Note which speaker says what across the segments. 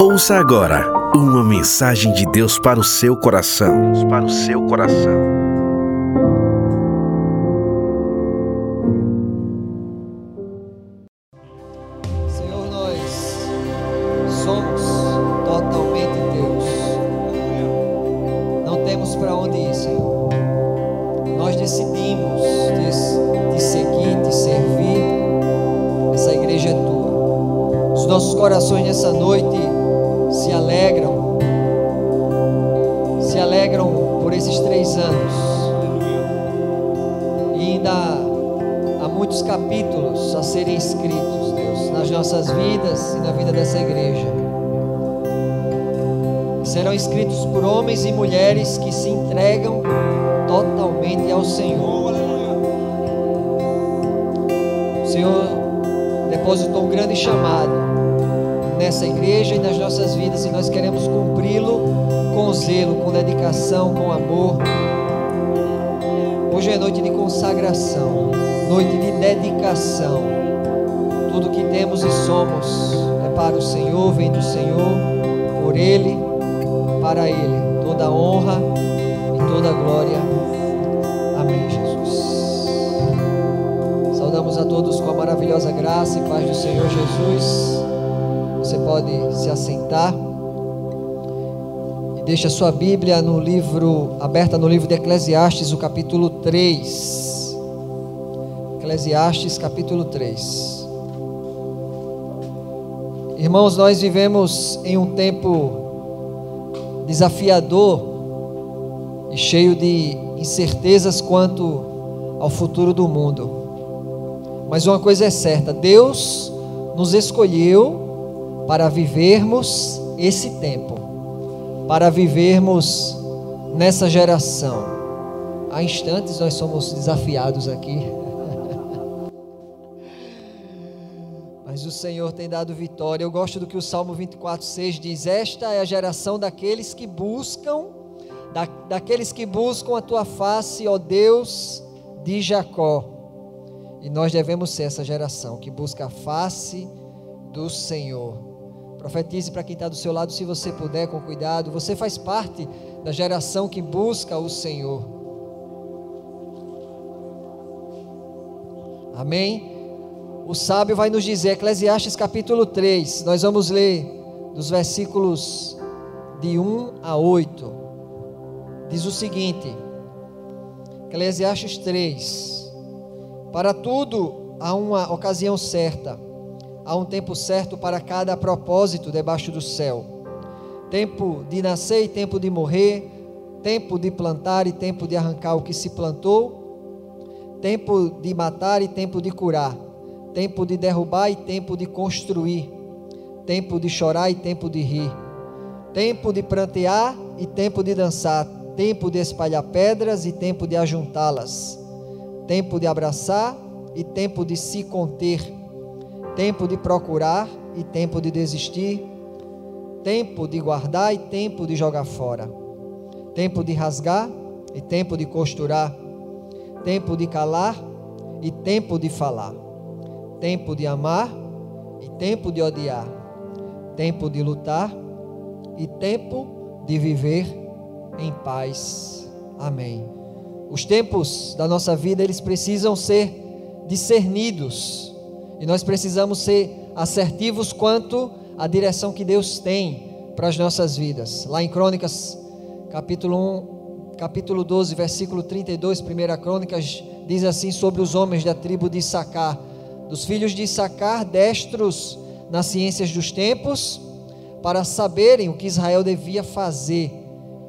Speaker 1: Ouça agora uma mensagem de Deus para o seu coração. Para o seu coração.
Speaker 2: Para Ele. Toda a honra e toda a glória. Amém, Jesus. Saudamos a todos com a maravilhosa graça e paz do Senhor Jesus. Você pode se assentar. E deixa sua Bíblia no livro, aberta no livro de Eclesiastes, o capítulo 3. Eclesiastes, capítulo 3. Irmãos, nós vivemos em um tempo desafiador e cheio de incertezas quanto ao futuro do mundo. Mas uma coisa é certa: Deus nos escolheu para vivermos esse tempo, para vivermos nessa geração. Há instantes nós somos desafiados aqui. Mas o Senhor tem dado vitória. Eu gosto do que o Salmo 24,6 diz: Esta é a geração daqueles que buscam, da, daqueles que buscam a tua face, ó Deus de Jacó. E nós devemos ser essa geração que busca a face do Senhor. Profetize para quem está do seu lado, se você puder, com cuidado. Você faz parte da geração que busca o Senhor. Amém? O sábio vai nos dizer, Eclesiastes capítulo 3, nós vamos ler dos versículos de 1 a 8. Diz o seguinte: Eclesiastes 3: Para tudo há uma ocasião certa, há um tempo certo para cada propósito debaixo do céu. Tempo de nascer e tempo de morrer, tempo de plantar e tempo de arrancar o que se plantou, tempo de matar e tempo de curar tempo de derrubar e tempo de construir, tempo de chorar e tempo de rir, tempo de prantear e tempo de dançar, tempo de espalhar pedras e tempo de ajuntá-las, tempo de abraçar e tempo de se conter, tempo de procurar e tempo de desistir, tempo de guardar e tempo de jogar fora, tempo de rasgar e tempo de costurar, tempo de calar e tempo de falar tempo de amar e tempo de odiar, tempo de lutar e tempo de viver em paz. Amém. Os tempos da nossa vida, eles precisam ser discernidos. E nós precisamos ser assertivos quanto à direção que Deus tem para as nossas vidas. Lá em Crônicas, capítulo 1, capítulo 12, versículo 32, primeira Crônicas, diz assim sobre os homens da tribo de Issacar dos filhos de Issacar, destros nas ciências dos tempos, para saberem o que Israel devia fazer.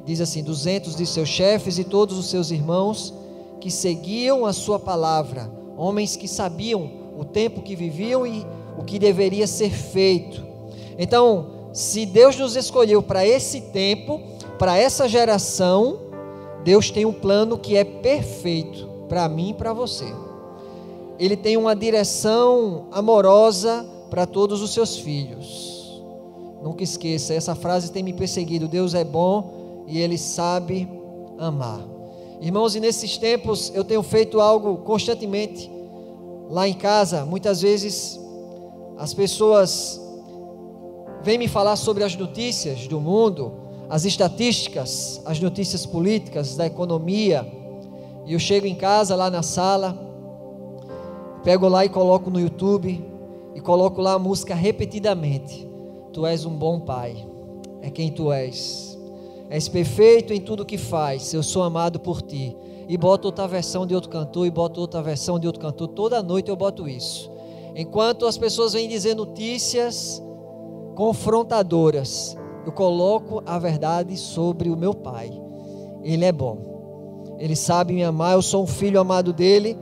Speaker 2: Diz assim: duzentos de seus chefes e todos os seus irmãos que seguiam a sua palavra, homens que sabiam o tempo que viviam e o que deveria ser feito. Então, se Deus nos escolheu para esse tempo, para essa geração, Deus tem um plano que é perfeito para mim e para você. Ele tem uma direção amorosa para todos os seus filhos. Nunca esqueça, essa frase tem me perseguido. Deus é bom e ele sabe amar. Irmãos, e nesses tempos eu tenho feito algo constantemente lá em casa. Muitas vezes as pessoas vem me falar sobre as notícias do mundo, as estatísticas, as notícias políticas, da economia. E eu chego em casa, lá na sala, pego lá e coloco no YouTube, e coloco lá a música repetidamente. Tu és um bom pai, é quem tu és. És perfeito em tudo que faz, eu sou amado por ti. E boto outra versão de outro cantor, e boto outra versão de outro cantor. Toda noite eu boto isso. Enquanto as pessoas vêm dizer notícias confrontadoras, eu coloco a verdade sobre o meu Pai. Ele é bom. Ele sabe me amar, eu sou um filho amado dele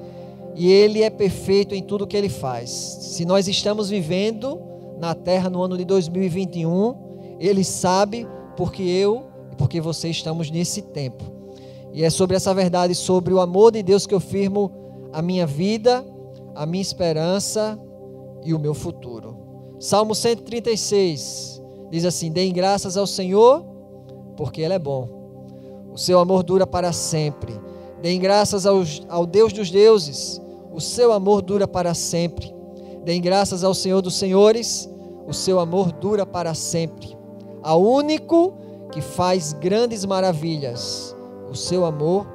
Speaker 2: e ele é perfeito em tudo que ele faz. Se nós estamos vivendo na terra no ano de 2021, ele sabe porque eu e porque você estamos nesse tempo. E é sobre essa verdade, sobre o amor de Deus que eu firmo a minha vida, a minha esperança e o meu futuro. Salmo 136 diz assim: Deem graças ao Senhor, porque Ele é bom. O seu amor dura para sempre. Deem graças aos, ao Deus dos deuses, o seu amor dura para sempre. Deem graças ao Senhor dos senhores, o seu amor dura para sempre. Ao único que faz grandes maravilhas, o seu amor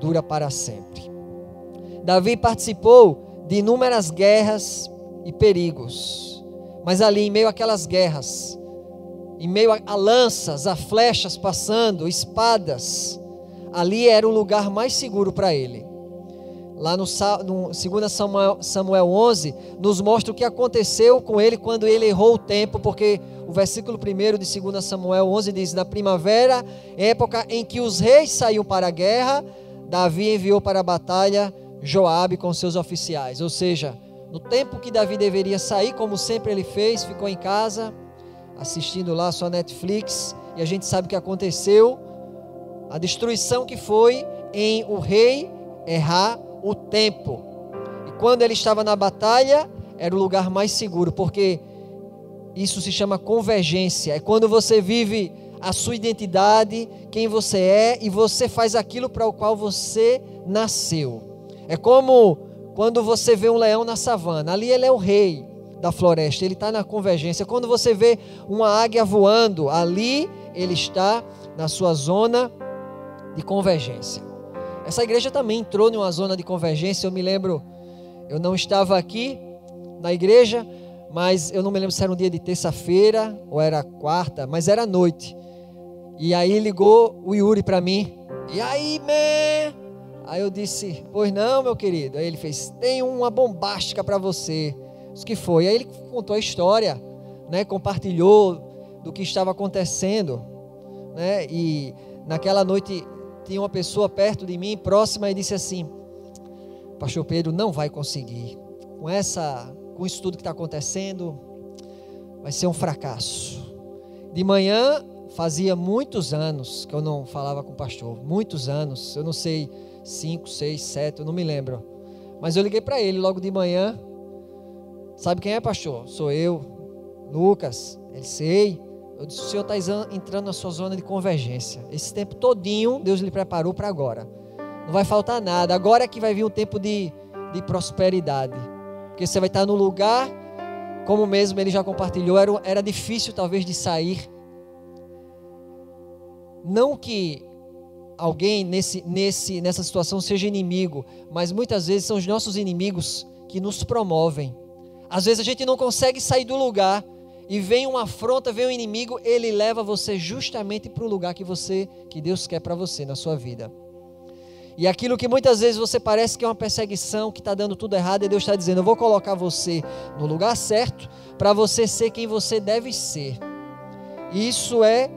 Speaker 2: dura para sempre. Davi participou de inúmeras guerras e perigos, mas ali, em meio àquelas guerras, em meio a, lanças, a flechas passando, espadas, ali era o lugar mais seguro para ele. Lá no, no 2 Samuel, Samuel 11, nos mostra o que aconteceu com ele quando ele errou o tempo, porque o versículo 1 de 2 Samuel 11 diz: Na primavera, época em que os reis saíam para a guerra, Davi enviou para a batalha Joabe com seus oficiais. Ou seja, no tempo que Davi deveria sair, como sempre ele fez, ficou em casa, assistindo lá sua Netflix, e a gente sabe o que aconteceu, a destruição que foi em o rei errar o tempo. E quando ele estava na batalha, era o lugar mais seguro, porque isso se chama convergência. É quando você vive a sua identidade, quem você é e você faz aquilo para o qual você nasceu. É como quando você vê um leão na savana, ali ele é o rei da floresta, ele está na convergência. Quando você vê uma águia voando, ali ele está na sua zona de convergência. Essa igreja também entrou em uma zona de convergência. Eu me lembro, eu não estava aqui na igreja, mas eu não me lembro se era um dia de terça-feira ou era quarta, mas era noite. E aí ligou o Yuri para mim. E aí, man? Aí eu disse: Pois não, meu querido. Aí ele fez: Tem uma bombástica para você. O que foi? Aí ele contou a história, né? Compartilhou do que estava acontecendo, né? E naquela noite tinha uma pessoa perto de mim, próxima, e disse assim: Pastor Pedro não vai conseguir. Com essa, com isso tudo que está acontecendo, vai ser um fracasso. De manhã, fazia muitos anos que eu não falava com o pastor, muitos anos, eu não sei, cinco, seis, sete, eu não me lembro. Mas eu liguei para ele logo de manhã. Sabe quem é, pastor? Sou eu, Lucas. Ele sei. Eu disse: o senhor está entrando na sua zona de convergência. Esse tempo todinho Deus lhe preparou para agora. Não vai faltar nada. Agora é que vai vir um tempo de, de prosperidade. Porque você vai estar no lugar, como mesmo ele já compartilhou, era, era difícil talvez de sair. Não que alguém nesse, nesse, nessa situação seja inimigo, mas muitas vezes são os nossos inimigos que nos promovem. Às vezes a gente não consegue sair do lugar e vem uma afronta, vem um inimigo, ele leva você justamente para o lugar que você, que Deus quer para você na sua vida. E aquilo que muitas vezes você parece que é uma perseguição, que está dando tudo errado, e Deus está dizendo: Eu vou colocar você no lugar certo para você ser quem você deve ser. Isso é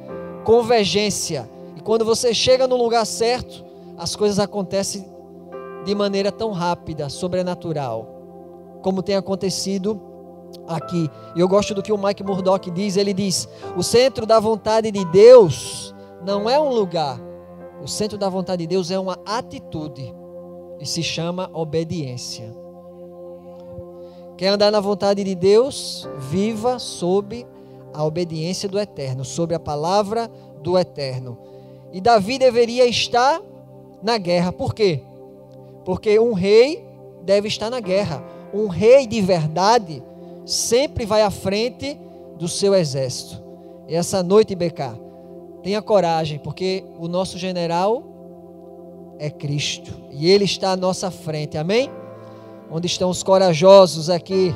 Speaker 2: convergência. E quando você chega no lugar certo, as coisas acontecem de maneira tão rápida, sobrenatural, como tem acontecido aqui. Eu gosto do que o Mike Murdock diz. Ele diz: o centro da vontade de Deus não é um lugar. O centro da vontade de Deus é uma atitude e se chama obediência. Quer andar na vontade de Deus? Viva sob a obediência do Eterno, sob a palavra do Eterno. E Davi deveria estar na guerra. Por quê? Porque um rei deve estar na guerra. Um rei de verdade sempre vai à frente do seu exército. E essa noite, BK, tenha coragem, porque o nosso general é Cristo e ele está à nossa frente. Amém? Onde estão os corajosos aqui?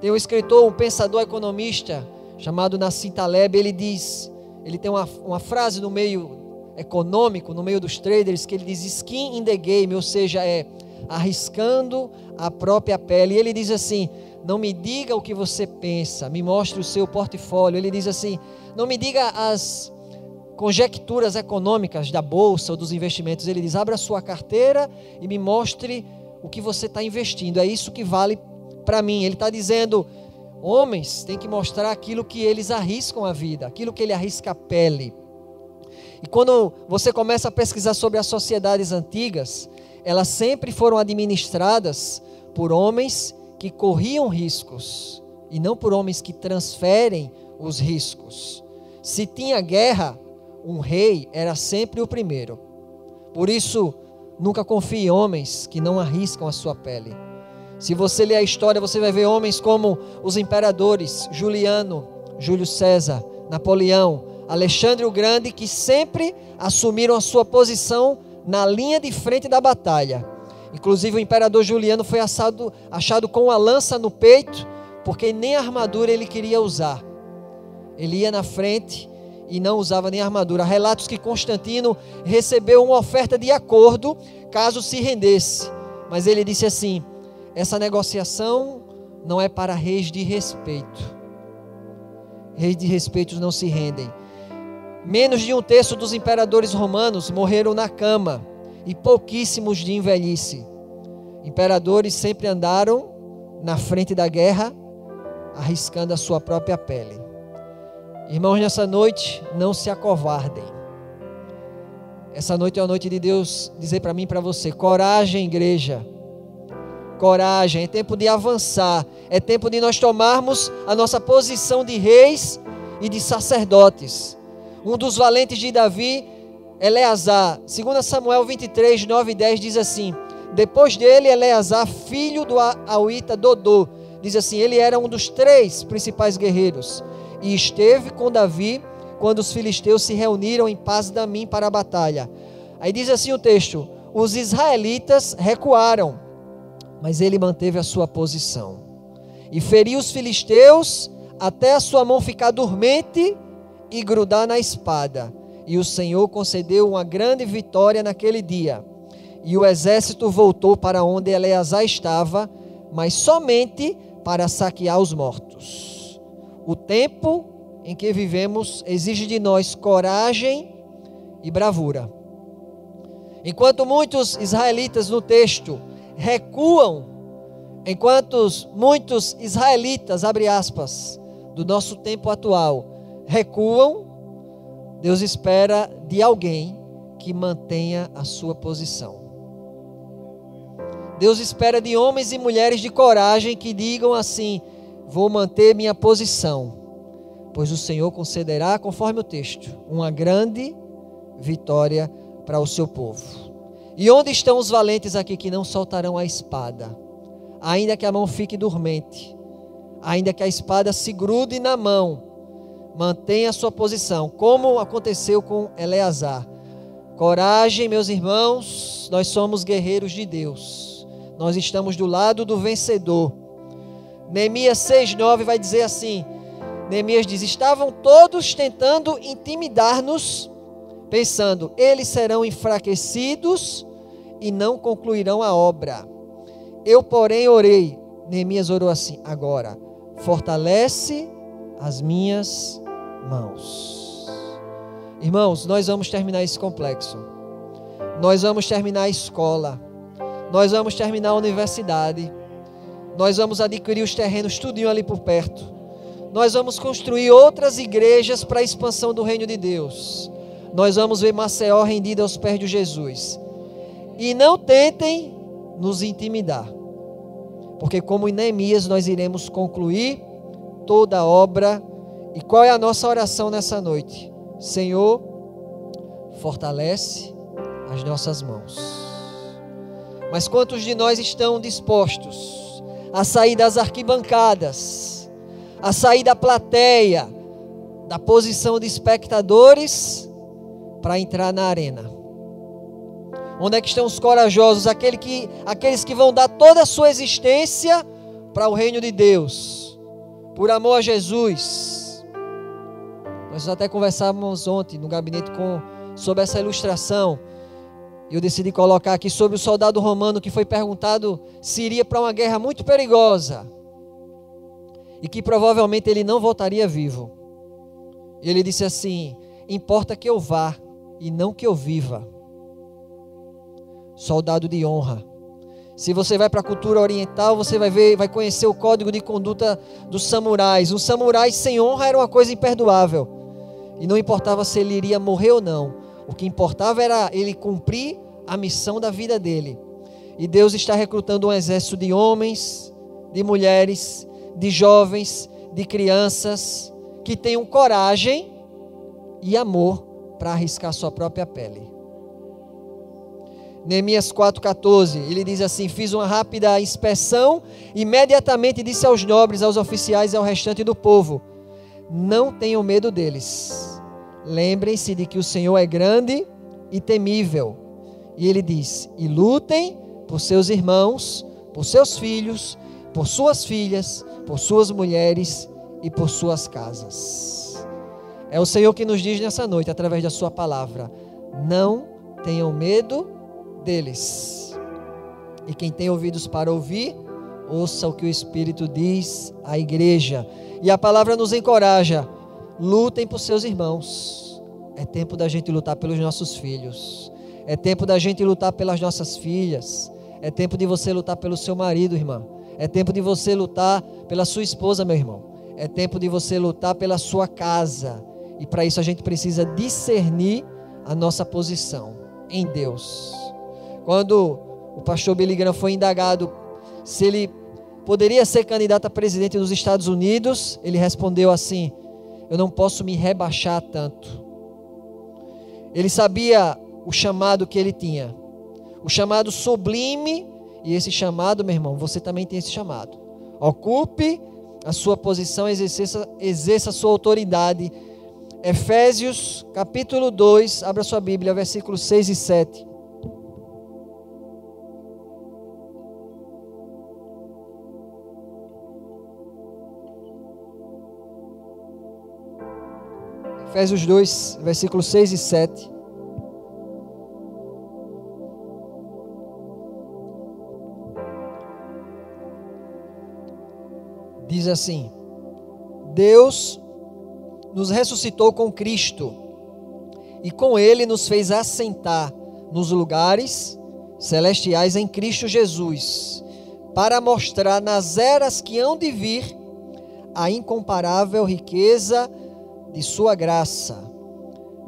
Speaker 2: Tem um escritor, um pensador economista chamado Nassim Taleb, ele diz, ele tem uma, uma frase no meio econômico, no meio dos traders, que ele diz skin in the game, ou seja, é arriscando a própria pele. E ele diz assim: não me diga o que você pensa, me mostre o seu portfólio. Ele diz assim: não me diga as conjecturas econômicas da bolsa ou dos investimentos. Ele diz: abra a sua carteira e me mostre o que você está investindo. É isso que vale para mim. Ele está dizendo: homens têm que mostrar aquilo que eles arriscam a vida, aquilo que ele arrisca a pele. E quando você começa a pesquisar sobre as sociedades antigas, elas sempre foram administradas por homens que corriam riscos e não por homens que transferem os riscos. Se tinha guerra, um rei era sempre o primeiro. Por isso, nunca confie em homens que não arriscam a sua pele. Se você ler a história, você vai ver homens como os imperadores Juliano, Júlio César, Napoleão, Alexandre o Grande, que sempre assumiram a sua posição na linha de frente da batalha. Inclusive o imperador Juliano foi assado, achado com uma lança no peito, porque nem armadura ele queria usar. Ele ia na frente e não usava nem armadura. Há relatos que Constantino recebeu uma oferta de acordo caso se rendesse. Mas ele disse assim: essa negociação não é para reis de respeito. Reis de respeito não se rendem. Menos de um terço dos imperadores romanos morreram na cama e pouquíssimos de envelhice. Imperadores sempre andaram na frente da guerra, arriscando a sua própria pele. Irmãos, nessa noite, não se acovardem. Essa noite é a noite de Deus dizer para mim e para você: coragem, igreja. Coragem, é tempo de avançar, é tempo de nós tomarmos a nossa posição de reis e de sacerdotes um dos valentes de Davi, Eleazar. 2 Samuel 23, 9 e 10 diz assim: Depois dele, Eleazar, filho do Auita Dodô, diz assim: ele era um dos três principais guerreiros e esteve com Davi quando os filisteus se reuniram em paz da mim para a batalha. Aí diz assim o texto: os israelitas recuaram, mas ele manteve a sua posição e feriu os filisteus até a sua mão ficar dormente e grudar na espada. E o Senhor concedeu uma grande vitória naquele dia. E o exército voltou para onde Eleazar estava, mas somente para saquear os mortos. O tempo em que vivemos exige de nós coragem e bravura. Enquanto muitos israelitas no texto recuam, enquanto muitos israelitas, abre aspas, do nosso tempo atual, recuam, Deus espera de alguém que mantenha a sua posição. Deus espera de homens e mulheres de coragem que digam assim: Vou manter minha posição, pois o Senhor concederá, conforme o texto, uma grande vitória para o seu povo. E onde estão os valentes aqui que não soltarão a espada, ainda que a mão fique dormente, ainda que a espada se grude na mão, mantenha a sua posição, como aconteceu com Eleazar. Coragem, meus irmãos, nós somos guerreiros de Deus. Nós estamos do lado do vencedor. Neemias 6:9 vai dizer assim: Neemias diz: "Estavam todos tentando intimidar-nos, pensando: eles serão enfraquecidos e não concluirão a obra. Eu, porém, orei. Neemias orou assim: agora, fortalece as minhas mãos. Irmãos, nós vamos terminar esse complexo. Nós vamos terminar a escola. Nós vamos terminar a universidade. Nós vamos adquirir os terrenos tudinho ali por perto. Nós vamos construir outras igrejas para a expansão do reino de Deus. Nós vamos ver Maceió rendida aos pés de Jesus. E não tentem nos intimidar. Porque como em Neemias nós iremos concluir toda a obra e qual é a nossa oração nessa noite? Senhor, fortalece as nossas mãos. Mas quantos de nós estão dispostos a sair das arquibancadas, a sair da plateia, da posição de espectadores, para entrar na arena. Onde é que estão os corajosos, aquele que, aqueles que vão dar toda a sua existência para o reino de Deus, por amor a Jesus. Nós até conversávamos ontem no gabinete com, sobre essa ilustração. Eu decidi colocar aqui sobre o soldado romano que foi perguntado se iria para uma guerra muito perigosa e que provavelmente ele não voltaria vivo. E ele disse assim: Importa que eu vá e não que eu viva. Soldado de honra. Se você vai para a cultura oriental, você vai ver, vai conhecer o código de conduta dos samurais. Um samurai sem honra era uma coisa imperdoável. E não importava se ele iria morrer ou não. O que importava era ele cumprir a missão da vida dele. E Deus está recrutando um exército de homens, de mulheres, de jovens, de crianças que tenham coragem e amor para arriscar sua própria pele. Neemias 4,14, ele diz assim: Fiz uma rápida inspeção, imediatamente disse aos nobres, aos oficiais e ao restante do povo: Não tenham medo deles. Lembrem-se de que o Senhor é grande e temível. E ele diz: E lutem por seus irmãos, por seus filhos, por suas filhas, por suas mulheres e por suas casas. É o Senhor que nos diz nessa noite, através da Sua palavra: Não tenham medo deles. E quem tem ouvidos para ouvir, ouça o que o Espírito diz à igreja. E a palavra nos encoraja: lutem por seus irmãos. É tempo da gente lutar pelos nossos filhos. É tempo da gente lutar pelas nossas filhas. É tempo de você lutar pelo seu marido, irmã. É tempo de você lutar pela sua esposa, meu irmão. É tempo de você lutar pela sua casa. E para isso a gente precisa discernir a nossa posição em Deus. Quando o pastor Billy Graham foi indagado se ele poderia ser candidato a presidente dos Estados Unidos, ele respondeu assim: Eu não posso me rebaixar tanto. Ele sabia o chamado que ele tinha, o chamado sublime, e esse chamado, meu irmão, você também tem esse chamado. Ocupe a sua posição, exerça, exerça a sua autoridade. Efésios capítulo 2, abra sua Bíblia, versículos 6 e 7. Efésios 2, versículos 6 e 7. Diz assim: Deus nos ressuscitou com Cristo e com Ele nos fez assentar nos lugares celestiais em Cristo Jesus, para mostrar nas eras que hão de vir a incomparável riqueza de Sua graça,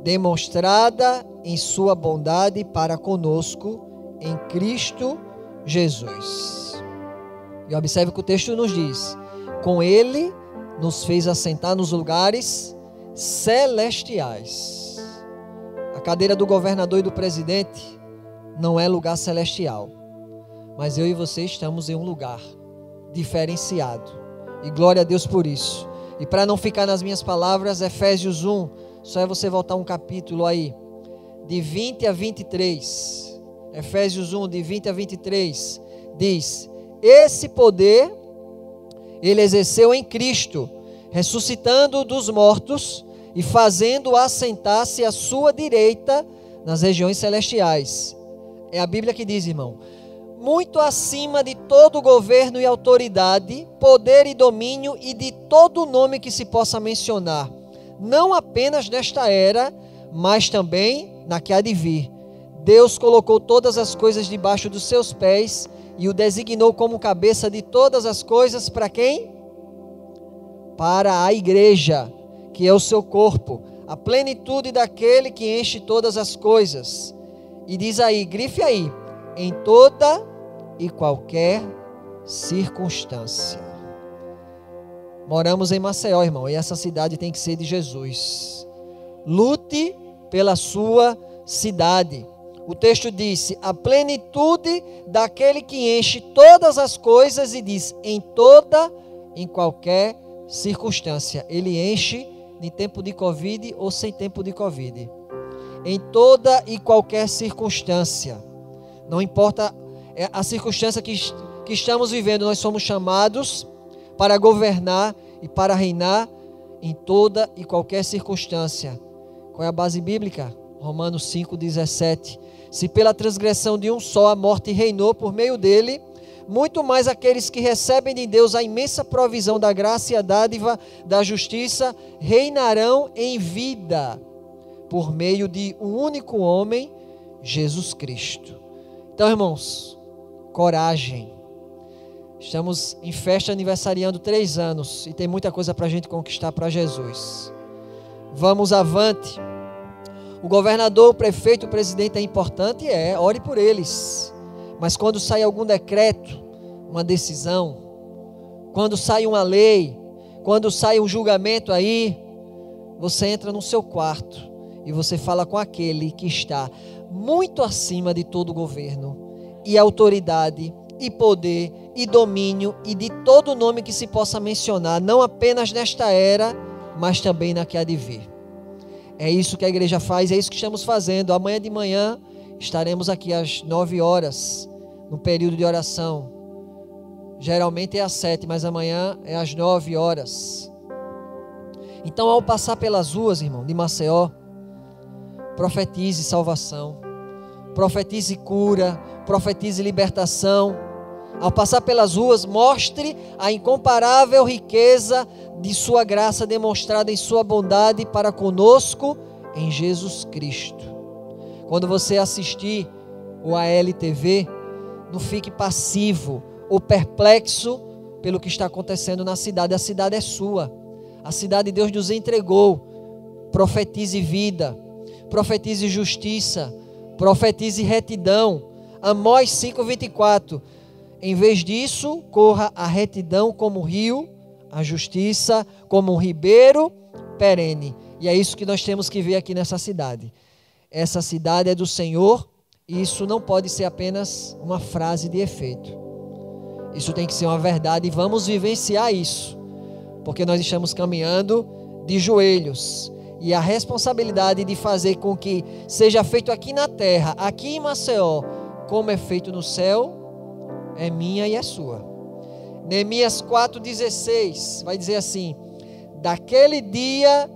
Speaker 2: demonstrada em Sua bondade para conosco em Cristo Jesus. E observe que o texto nos diz: com Ele nos fez assentar nos lugares celestiais. A cadeira do governador e do presidente não é lugar celestial, mas eu e você estamos em um lugar diferenciado. E glória a Deus por isso. E para não ficar nas minhas palavras, Efésios 1, só é você voltar um capítulo aí, de 20 a 23. Efésios 1, de 20 a 23, diz: Esse poder ele exerceu em Cristo, ressuscitando dos mortos e fazendo assentar-se à sua direita nas regiões celestiais. É a Bíblia que diz, irmão muito acima de todo governo e autoridade, poder e domínio e de todo nome que se possa mencionar, não apenas nesta era, mas também na que há de vir. Deus colocou todas as coisas debaixo dos seus pés e o designou como cabeça de todas as coisas para quem? Para a igreja, que é o seu corpo, a plenitude daquele que enche todas as coisas. E diz aí, grife aí, em toda e qualquer circunstância. Moramos em Maceió, irmão, e essa cidade tem que ser de Jesus. Lute pela sua cidade. O texto disse: a plenitude daquele que enche todas as coisas e diz: em toda, em qualquer circunstância. Ele enche em tempo de Covid ou sem tempo de Covid. Em toda e qualquer circunstância. Não importa é, a circunstância que, que estamos vivendo, nós somos chamados para governar e para reinar em toda e qualquer circunstância. Qual é a base bíblica? Romanos 5,17. Se pela transgressão de um só a morte reinou por meio dele, muito mais aqueles que recebem de Deus a imensa provisão da graça e a dádiva da justiça reinarão em vida por meio de um único homem, Jesus Cristo. Então, irmãos, coragem. Estamos em festa aniversariando três anos e tem muita coisa para a gente conquistar para Jesus. Vamos avante. O governador, o prefeito, o presidente é importante? É, ore por eles. Mas quando sai algum decreto, uma decisão, quando sai uma lei, quando sai um julgamento aí, você entra no seu quarto e você fala com aquele que está muito acima de todo governo e autoridade e poder e domínio e de todo nome que se possa mencionar, não apenas nesta era, mas também na que há de vir. É isso que a igreja faz, é isso que estamos fazendo. Amanhã de manhã estaremos aqui às nove horas, no período de oração. Geralmente é às sete, mas amanhã é às nove horas. Então, ao passar pelas ruas, irmão, de Maceió, profetize salvação, profetize cura, profetize libertação. Ao passar pelas ruas, mostre a incomparável riqueza de Sua graça demonstrada em Sua bondade para conosco em Jesus Cristo. Quando você assistir o ALTV, não fique passivo ou perplexo pelo que está acontecendo na cidade. A cidade é sua. A cidade Deus nos entregou. Profetize vida, profetize justiça, profetize retidão. Amós 5:24. Em vez disso, corra a retidão como rio, a justiça como um ribeiro perene. E é isso que nós temos que ver aqui nessa cidade. Essa cidade é do Senhor, e isso não pode ser apenas uma frase de efeito. Isso tem que ser uma verdade e vamos vivenciar isso, porque nós estamos caminhando de joelhos e a responsabilidade de fazer com que seja feito aqui na terra, aqui em Maceió, como é feito no céu, é minha e é sua. Neemias 4,16 vai dizer assim: Daquele dia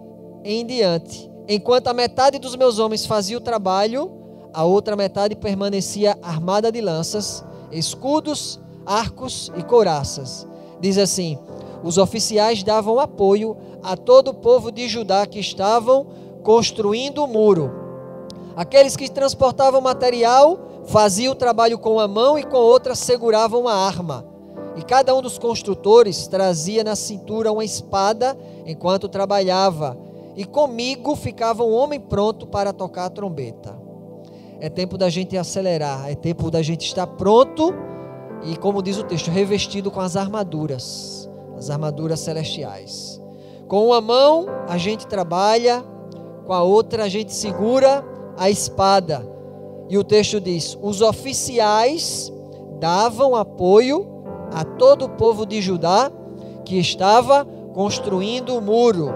Speaker 2: em diante, enquanto a metade dos meus homens fazia o trabalho, a outra metade permanecia armada de lanças, escudos, arcos e couraças. Diz assim: os oficiais davam apoio a todo o povo de Judá que estavam construindo o muro. Aqueles que transportavam material faziam o trabalho com uma mão e com outra seguravam a arma. E cada um dos construtores trazia na cintura uma espada enquanto trabalhava. E comigo ficava um homem pronto para tocar a trombeta. É tempo da gente acelerar, é tempo da gente estar pronto e, como diz o texto, revestido com as armaduras, as armaduras celestiais. Com uma mão a gente trabalha, com a outra a gente segura a espada. E o texto diz: os oficiais davam apoio a todo o povo de Judá que estava construindo o muro.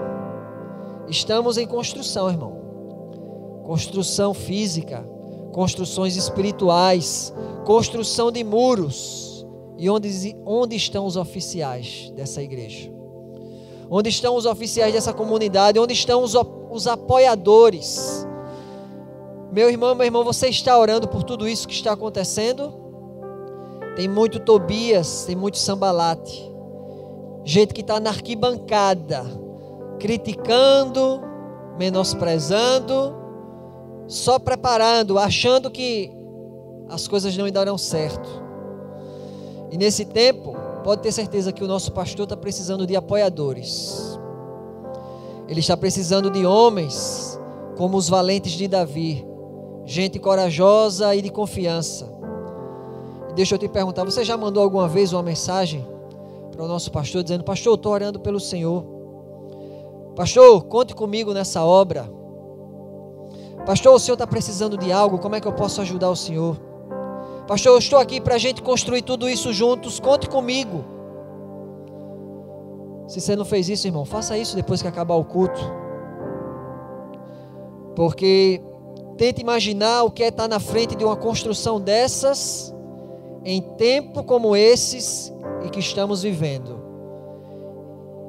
Speaker 2: Estamos em construção, irmão. Construção física, construções espirituais, construção de muros. E onde, onde estão os oficiais dessa igreja? Onde estão os oficiais dessa comunidade? Onde estão os, os apoiadores? Meu irmão, meu irmão, você está orando por tudo isso que está acontecendo? Tem muito Tobias, tem muito Sambalate. Gente que está na arquibancada, criticando, menosprezando, só preparando, achando que as coisas não darão certo. E nesse tempo, pode ter certeza que o nosso pastor está precisando de apoiadores. Ele está precisando de homens como os valentes de Davi, gente corajosa e de confiança. Deixa eu te perguntar: você já mandou alguma vez uma mensagem para o nosso pastor dizendo: Pastor, estou orando pelo Senhor. Pastor, conte comigo nessa obra. Pastor, o senhor está precisando de algo, como é que eu posso ajudar o senhor? Pastor, eu estou aqui para a gente construir tudo isso juntos, conte comigo. Se você não fez isso, irmão, faça isso depois que acabar o culto. Porque tente imaginar o que é estar na frente de uma construção dessas em tempo como esses e que estamos vivendo.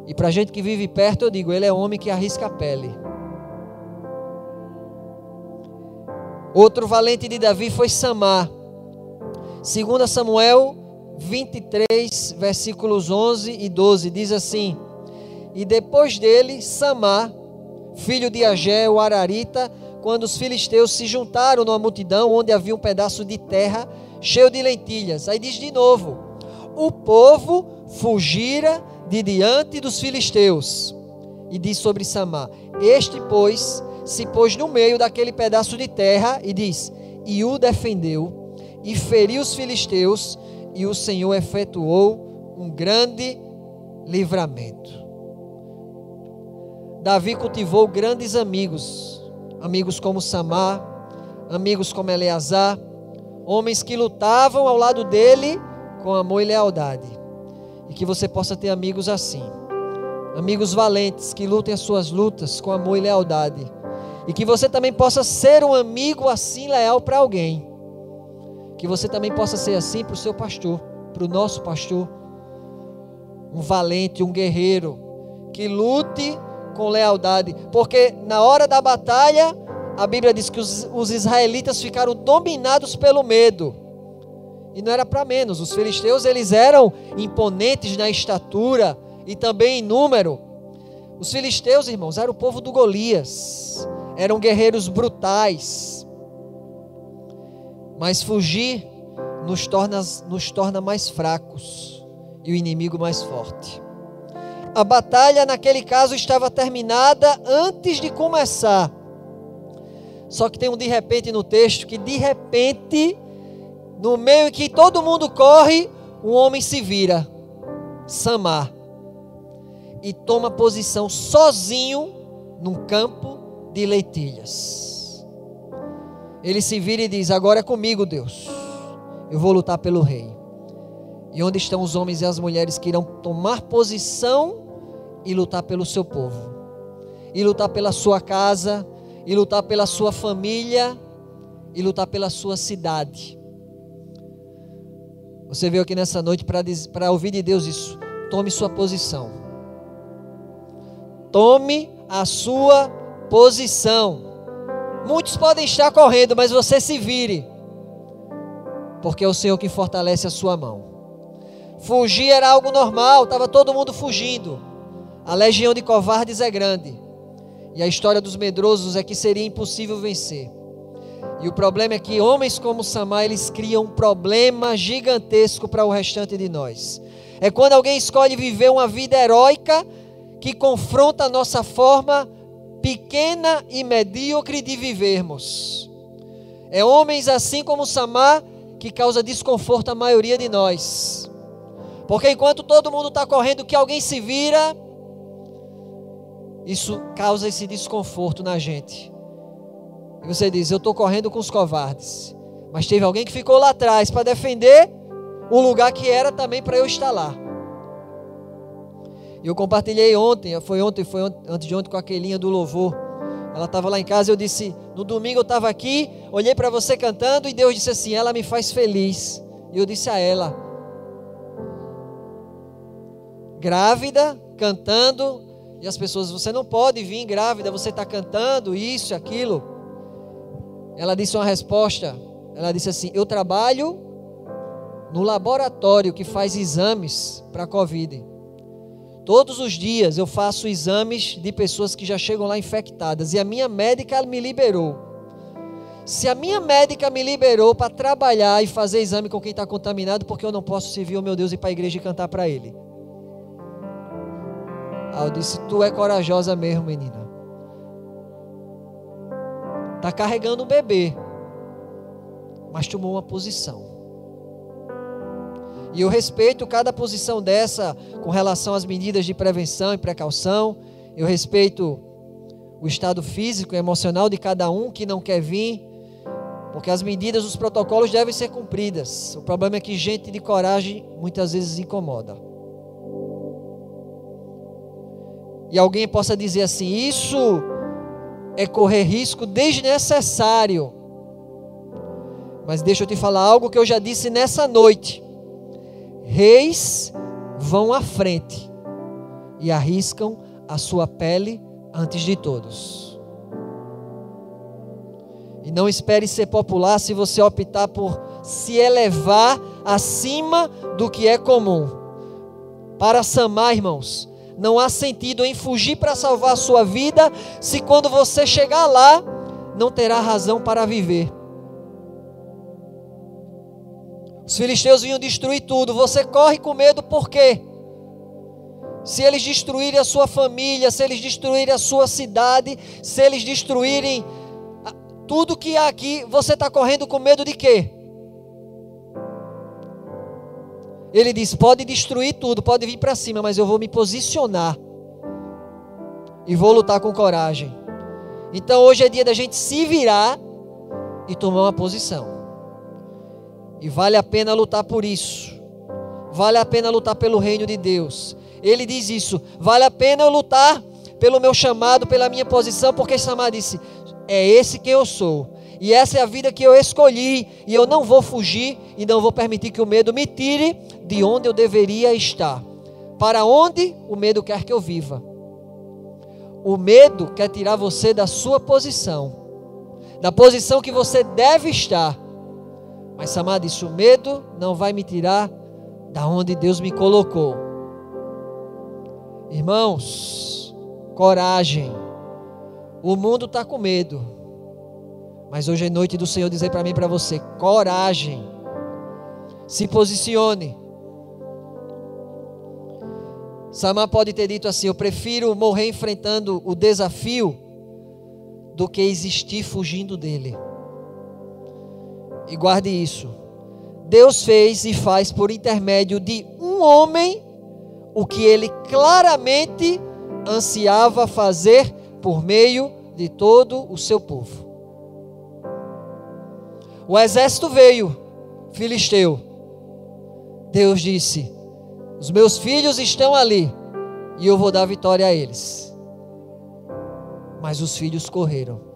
Speaker 2: E para gente que vive perto, eu digo, ele é homem que arrisca a pele. Outro valente de Davi foi Samar. 2 Samuel 23, versículos 11 e 12, diz assim: E depois dele, Samar, filho de Agé, o Ararita, quando os filisteus se juntaram numa multidão onde havia um pedaço de terra cheio de lentilhas. Aí diz de novo: O povo fugira de diante dos filisteus. E diz sobre Samar: Este, pois, se pôs no meio daquele pedaço de terra e diz: E o defendeu, e feriu os filisteus, e o Senhor efetuou um grande livramento. Davi cultivou grandes amigos, amigos como Samar, amigos como Eleazar, homens que lutavam ao lado dele com amor e lealdade. E que você possa ter amigos assim. Amigos valentes que lutem as suas lutas com amor e lealdade e que você também possa ser um amigo assim leal para alguém. Que você também possa ser assim para o seu pastor, para o nosso pastor. Um valente, um guerreiro, que lute com lealdade. Porque na hora da batalha, a Bíblia diz que os, os israelitas ficaram dominados pelo medo. E não era para menos. Os filisteus eles eram imponentes na estatura e também em número. Os filisteus, irmãos, eram o povo do Golias eram guerreiros brutais. Mas fugir nos torna, nos torna mais fracos e o inimigo mais forte. A batalha, naquele caso, estava terminada antes de começar. Só que tem um de repente no texto que de repente, no meio em que todo mundo corre, um homem se vira, Samar, e toma posição sozinho num campo de leitilhas. Ele se vira e diz: Agora é comigo, Deus. Eu vou lutar pelo rei. E onde estão os homens e as mulheres que irão tomar posição e lutar pelo seu povo, e lutar pela sua casa, e lutar pela sua família, e lutar pela sua cidade. Você veio aqui nessa noite para ouvir de Deus isso. Tome sua posição. Tome a sua posição. Muitos podem estar correndo, mas você se vire, porque é o Senhor que fortalece a sua mão. Fugir era algo normal, estava todo mundo fugindo. A legião de covardes é grande, e a história dos medrosos é que seria impossível vencer. E o problema é que homens como Samar, eles criam um problema gigantesco para o restante de nós. É quando alguém escolhe viver uma vida heróica que confronta a nossa forma pequena e medíocre de vivermos. É homens assim como Samar que causa desconforto à maioria de nós. Porque enquanto todo mundo está correndo, que alguém se vira, isso causa esse desconforto na gente. E você diz: Eu estou correndo com os covardes. Mas teve alguém que ficou lá atrás para defender um lugar que era também para eu estar lá. E eu compartilhei ontem, foi ontem, foi antes de ontem com a do Louvor. Ela estava lá em casa e eu disse: No domingo eu estava aqui, olhei para você cantando e Deus disse assim: Ela me faz feliz. E eu disse a ela: Grávida, cantando, e as pessoas: Você não pode vir grávida, você está cantando isso, aquilo. Ela disse uma resposta: Ela disse assim: Eu trabalho no laboratório que faz exames para a Covid. Todos os dias eu faço exames de pessoas que já chegam lá infectadas e a minha médica me liberou. Se a minha médica me liberou para trabalhar e fazer exame com quem está contaminado, porque eu não posso servir o meu Deus e ir para a igreja e cantar para Ele? Ah, eu disse: Tu é corajosa mesmo, menina. Está carregando um bebê, mas tomou uma posição. E eu respeito cada posição dessa com relação às medidas de prevenção e precaução. Eu respeito o estado físico e emocional de cada um que não quer vir, porque as medidas, os protocolos devem ser cumpridas. O problema é que gente de coragem muitas vezes incomoda. E alguém possa dizer assim: isso é correr risco desnecessário. Mas deixa eu te falar algo que eu já disse nessa noite. Reis vão à frente e arriscam a sua pele antes de todos. E não espere ser popular se você optar por se elevar acima do que é comum. Para Samar, irmãos, não há sentido em fugir para salvar a sua vida, se quando você chegar lá, não terá razão para viver. Os filisteus vinham destruir tudo, você corre com medo por quê? Se eles destruírem a sua família, se eles destruírem a sua cidade, se eles destruírem tudo que há aqui, você está correndo com medo de quê? Ele diz: pode destruir tudo, pode vir para cima, mas eu vou me posicionar e vou lutar com coragem. Então hoje é dia da gente se virar e tomar uma posição. E vale a pena lutar por isso. Vale a pena lutar pelo reino de Deus. Ele diz isso. Vale a pena eu lutar pelo meu chamado, pela minha posição, porque Samar disse: é esse que eu sou. E essa é a vida que eu escolhi, e eu não vou fugir e não vou permitir que o medo me tire de onde eu deveria estar. Para onde o medo quer que eu viva. O medo quer tirar você da sua posição, da posição que você deve estar. Mas Samar disse: o medo não vai me tirar da onde Deus me colocou. Irmãos, coragem. O mundo está com medo. Mas hoje é noite do Senhor dizer para mim e para você: coragem, se posicione. Samar pode ter dito assim: Eu prefiro morrer enfrentando o desafio do que existir fugindo dele. E guarde isso. Deus fez e faz por intermédio de um homem o que ele claramente ansiava fazer por meio de todo o seu povo. O exército veio, filisteu. Deus disse: Os meus filhos estão ali e eu vou dar vitória a eles. Mas os filhos correram.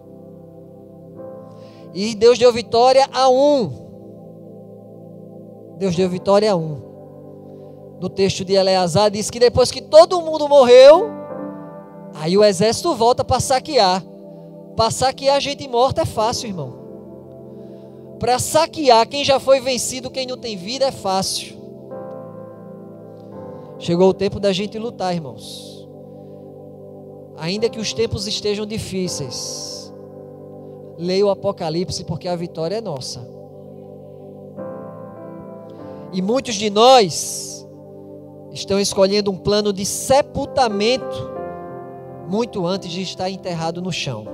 Speaker 2: E Deus deu vitória a um. Deus deu vitória a um. No texto de Eleazar diz que depois que todo mundo morreu, aí o exército volta para saquear. Para saquear gente morta é fácil, irmão. Para saquear quem já foi vencido, quem não tem vida, é fácil. Chegou o tempo da gente lutar, irmãos. Ainda que os tempos estejam difíceis, leia o Apocalipse, porque a vitória é nossa. E muitos de nós estão escolhendo um plano de sepultamento muito antes de estar enterrado no chão.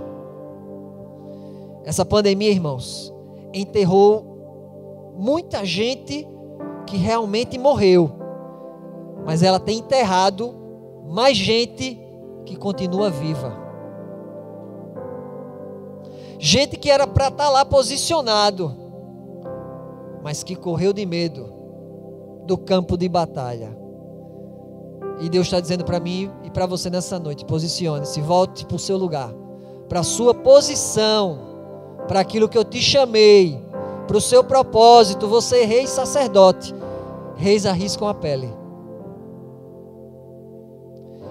Speaker 2: Essa pandemia, irmãos, enterrou muita gente que realmente morreu, mas ela tem enterrado mais gente que continua viva. Gente que era para estar tá lá posicionado, mas que correu de medo do campo de batalha. E Deus está dizendo para mim e para você nessa noite: posicione-se, volte para o seu lugar, para a sua posição para aquilo que eu te chamei, para o seu propósito. Você é rei sacerdote. Reis arriscam a pele.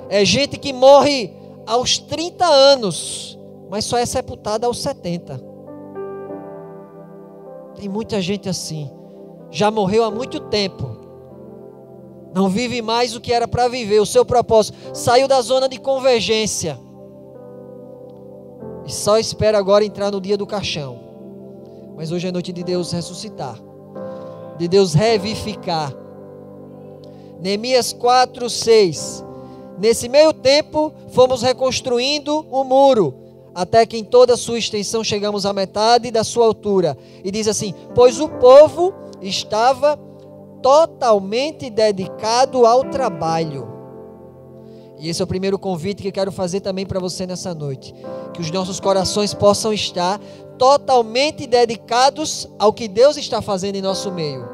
Speaker 2: É gente que morre aos 30 anos, mas só é sepultada aos 70. Tem muita gente assim. Já morreu há muito tempo. Não vive mais o que era para viver, o seu propósito. Saiu da zona de convergência e só espera agora entrar no dia do caixão. Mas hoje é noite de Deus ressuscitar, de Deus revivificar. Neemias 4, 6. Nesse meio tempo, fomos reconstruindo o muro, até que em toda a sua extensão chegamos à metade da sua altura. E diz assim: Pois o povo estava totalmente dedicado ao trabalho e esse é o primeiro convite que quero fazer também para você nessa noite. Que os nossos corações possam estar totalmente dedicados ao que Deus está fazendo em nosso meio.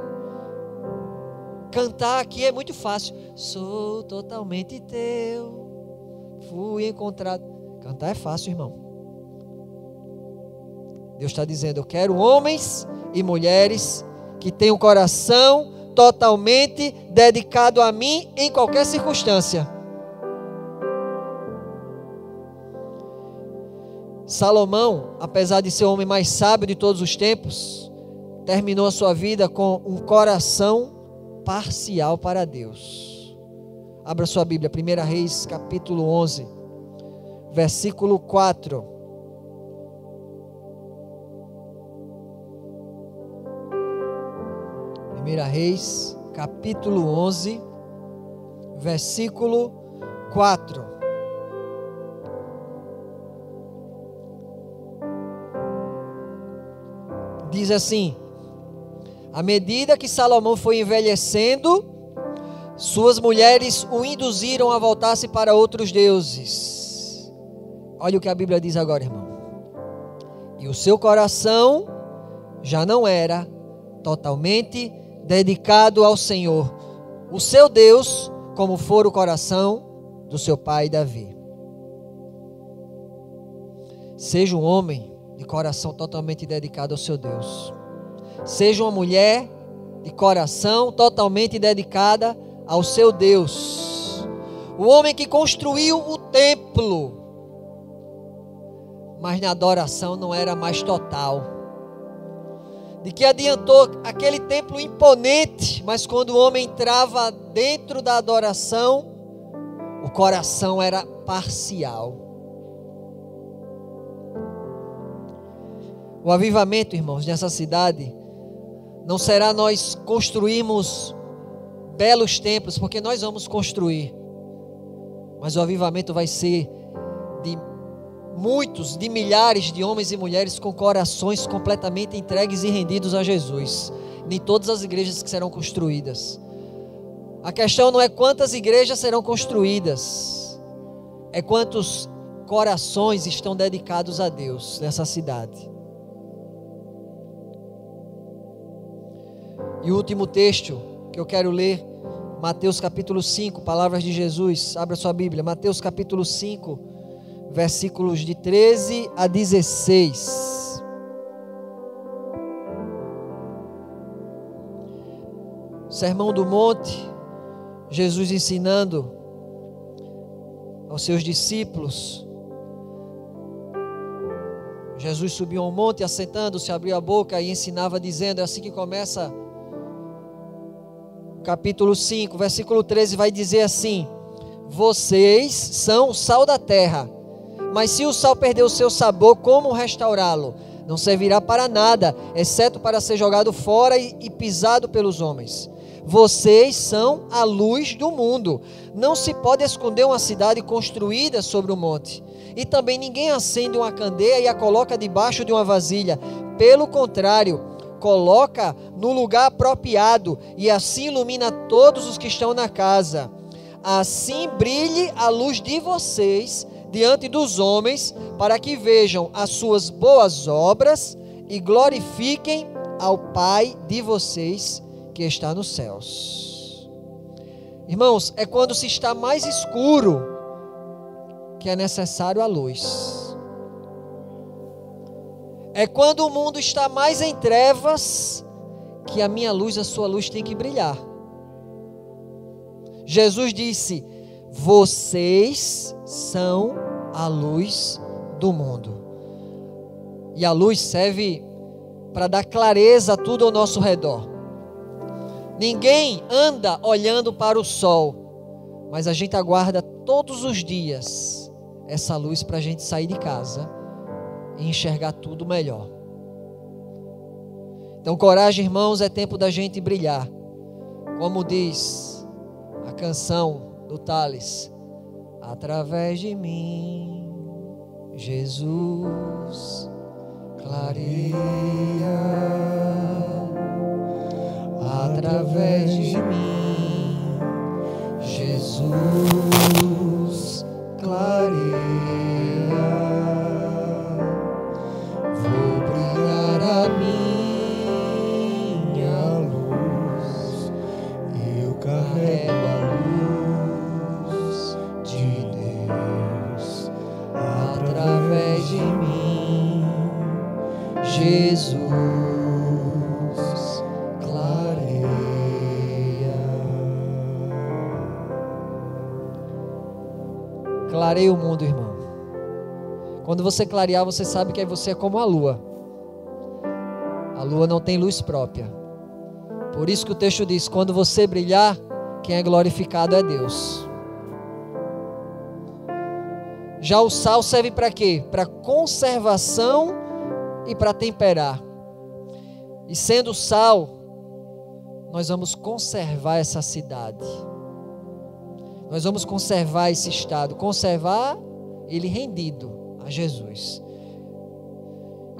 Speaker 2: Cantar aqui é muito fácil. Sou totalmente teu. fui encontrado. Cantar é fácil, irmão. Deus está dizendo: Eu quero homens e mulheres que tenham o coração totalmente dedicado a mim em qualquer circunstância. Salomão, apesar de ser o homem mais sábio de todos os tempos, terminou a sua vida com um coração parcial para Deus. Abra sua Bíblia, 1 Reis, capítulo 11, versículo 4. Reis, capítulo 11, versículo 4. Diz assim: À medida que Salomão foi envelhecendo, suas mulheres o induziram a voltar-se para outros deuses. Olha o que a Bíblia diz agora, irmão. E o seu coração já não era totalmente dedicado ao Senhor, o seu Deus, como for o coração do seu pai Davi. Seja um homem de coração totalmente dedicado ao seu Deus. Seja uma mulher de coração totalmente dedicada ao seu Deus. O homem que construiu o templo, mas na adoração não era mais total de que adiantou aquele templo imponente, mas quando o homem entrava dentro da adoração, o coração era parcial. O avivamento, irmãos, nessa cidade, não será nós construirmos belos templos, porque nós vamos construir, mas o avivamento vai ser muitos, de milhares de homens e mulheres com corações completamente entregues e rendidos a Jesus, em todas as igrejas que serão construídas. A questão não é quantas igrejas serão construídas, é quantos corações estão dedicados a Deus nessa cidade. E o último texto que eu quero ler, Mateus capítulo 5, palavras de Jesus. Abra sua Bíblia, Mateus capítulo 5 versículos de 13 a 16. Sermão do Monte, Jesus ensinando aos seus discípulos. Jesus subiu ao monte, assentando-se, abriu a boca e ensinava, dizendo: é assim que começa capítulo 5, versículo 13, vai dizer assim: Vocês são o sal da terra. Mas se o sal perder o seu sabor, como restaurá-lo? Não servirá para nada, exceto para ser jogado fora e, e pisado pelos homens. Vocês são a luz do mundo. Não se pode esconder uma cidade construída sobre um monte. E também ninguém acende uma candeia e a coloca debaixo de uma vasilha. Pelo contrário, coloca no lugar apropriado e assim ilumina todos os que estão na casa. Assim brilhe a luz de vocês diante dos homens, para que vejam as suas boas obras e glorifiquem ao Pai de vocês que está nos céus. Irmãos, é quando se está mais escuro que é necessário a luz. É quando o mundo está mais em trevas que a minha luz, a sua luz tem que brilhar. Jesus disse: Vocês são a luz do mundo. E a luz serve para dar clareza a tudo ao nosso redor. Ninguém anda olhando para o sol, mas a gente aguarda todos os dias essa luz para a gente sair de casa e enxergar tudo melhor. Então, coragem, irmãos, é tempo da gente brilhar. Como diz a canção do Thales, através de mim, Jesus clareia através de mim, Jesus clareia. Clareia. O mundo, irmão. Quando você clarear, você sabe que você é como a lua. A lua não tem luz própria. Por isso que o texto diz: quando você brilhar, quem é glorificado é Deus. Já o sal serve para quê? Para conservação e para temperar. E sendo sal, nós vamos conservar essa cidade. Nós vamos conservar esse estado, conservar ele rendido a Jesus.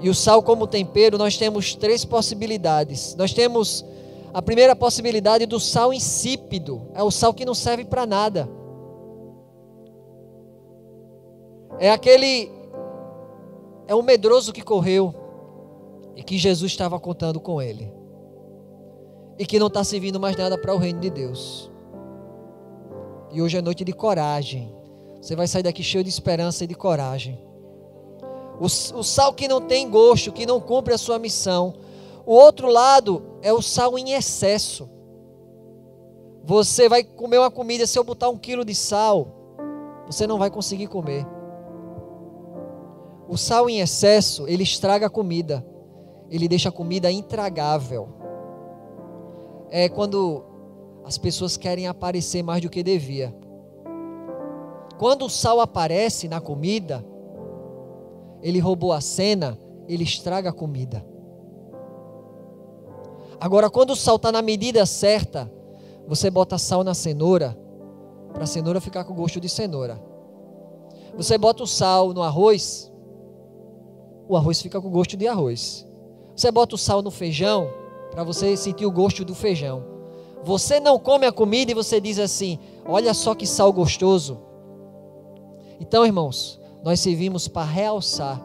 Speaker 2: E o sal como tempero, nós temos três possibilidades. Nós temos a primeira possibilidade do sal insípido, é o sal que não serve para nada. É aquele. É o medroso que correu e que Jesus estava contando com ele. E que não está servindo mais nada para o reino de Deus. E hoje é noite de coragem. Você vai sair daqui cheio de esperança e de coragem. O, o sal que não tem gosto, que não cumpre a sua missão. O outro lado é o sal em excesso. Você vai comer uma comida, se eu botar um quilo de sal, você não vai conseguir comer. O sal em excesso, ele estraga a comida. Ele deixa a comida intragável. É quando as pessoas querem aparecer mais do que devia. Quando o sal aparece na comida, ele roubou a cena, ele estraga a comida. Agora, quando o sal está na medida certa, você bota sal na cenoura, para a cenoura ficar com gosto de cenoura. Você bota o sal no arroz, o arroz fica com gosto de arroz. Você bota o sal no feijão para você sentir o gosto do feijão. Você não come a comida e você diz assim: olha só que sal gostoso. Então, irmãos, nós servimos para realçar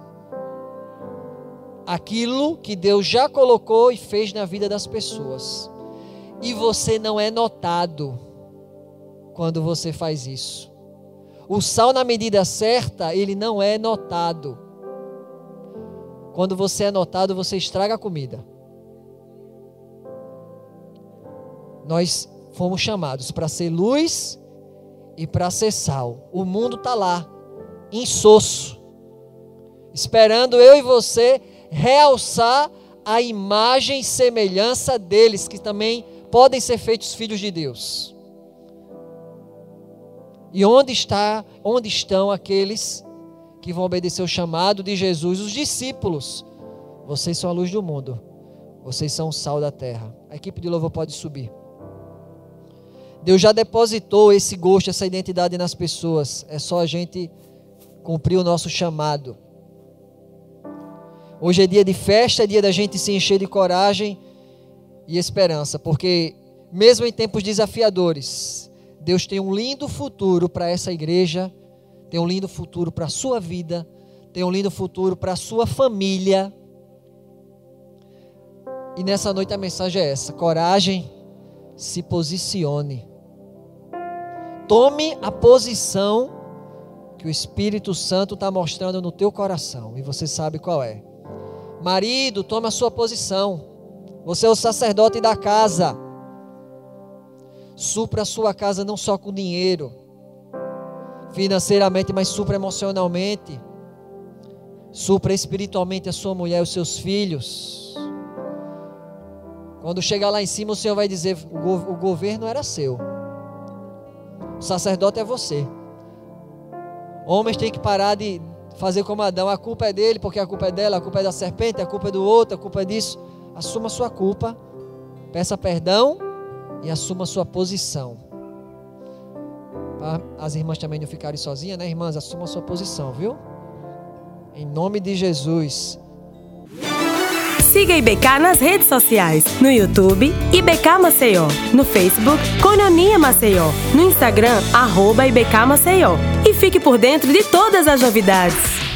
Speaker 2: aquilo que Deus já colocou e fez na vida das pessoas. E você não é notado quando você faz isso. O sal na medida certa, ele não é notado. Quando você é notado, você estraga a comida. Nós fomos chamados para ser luz e para ser sal. O mundo está lá, insosso, esperando eu e você realçar a imagem e semelhança deles, que também podem ser feitos filhos de Deus. E onde está, onde estão aqueles que vão obedecer o chamado de Jesus, os discípulos. Vocês são a luz do mundo. Vocês são o sal da terra. A equipe de louvor pode subir. Deus já depositou esse gosto, essa identidade nas pessoas. É só a gente cumprir o nosso chamado. Hoje é dia de festa, é dia da gente se encher de coragem e esperança, porque mesmo em tempos desafiadores, Deus tem um lindo futuro para essa igreja tem um lindo futuro para a sua vida, tem um lindo futuro para a sua família. E nessa noite a mensagem é essa: coragem, se posicione. Tome a posição que o Espírito Santo está mostrando no teu coração, e você sabe qual é. Marido, tome a sua posição. Você é o sacerdote da casa. Supra a sua casa não só com dinheiro, financeiramente, mas supra emocionalmente. Supra espiritualmente a sua mulher os seus filhos. Quando chegar lá em cima, o Senhor vai dizer: o, governo era seu, o sacerdote é você. Homens têm que parar de fazer como Adão: a culpa é dele, porque a culpa é dela, a culpa é da serpente, a culpa é do outro, a culpa é disso. Assuma a sua culpa, peça perdão e assuma a sua posição. As irmãs também não ficarem sozinhas, né, irmãs? Assuma a sua posição, viu? Em nome de Jesus.
Speaker 3: Siga IBK nas redes sociais, no YouTube, IBK Maceió, no Facebook, Cononia Maceió, no Instagram, arroba IBK Maceió. E fique por dentro de todas as novidades.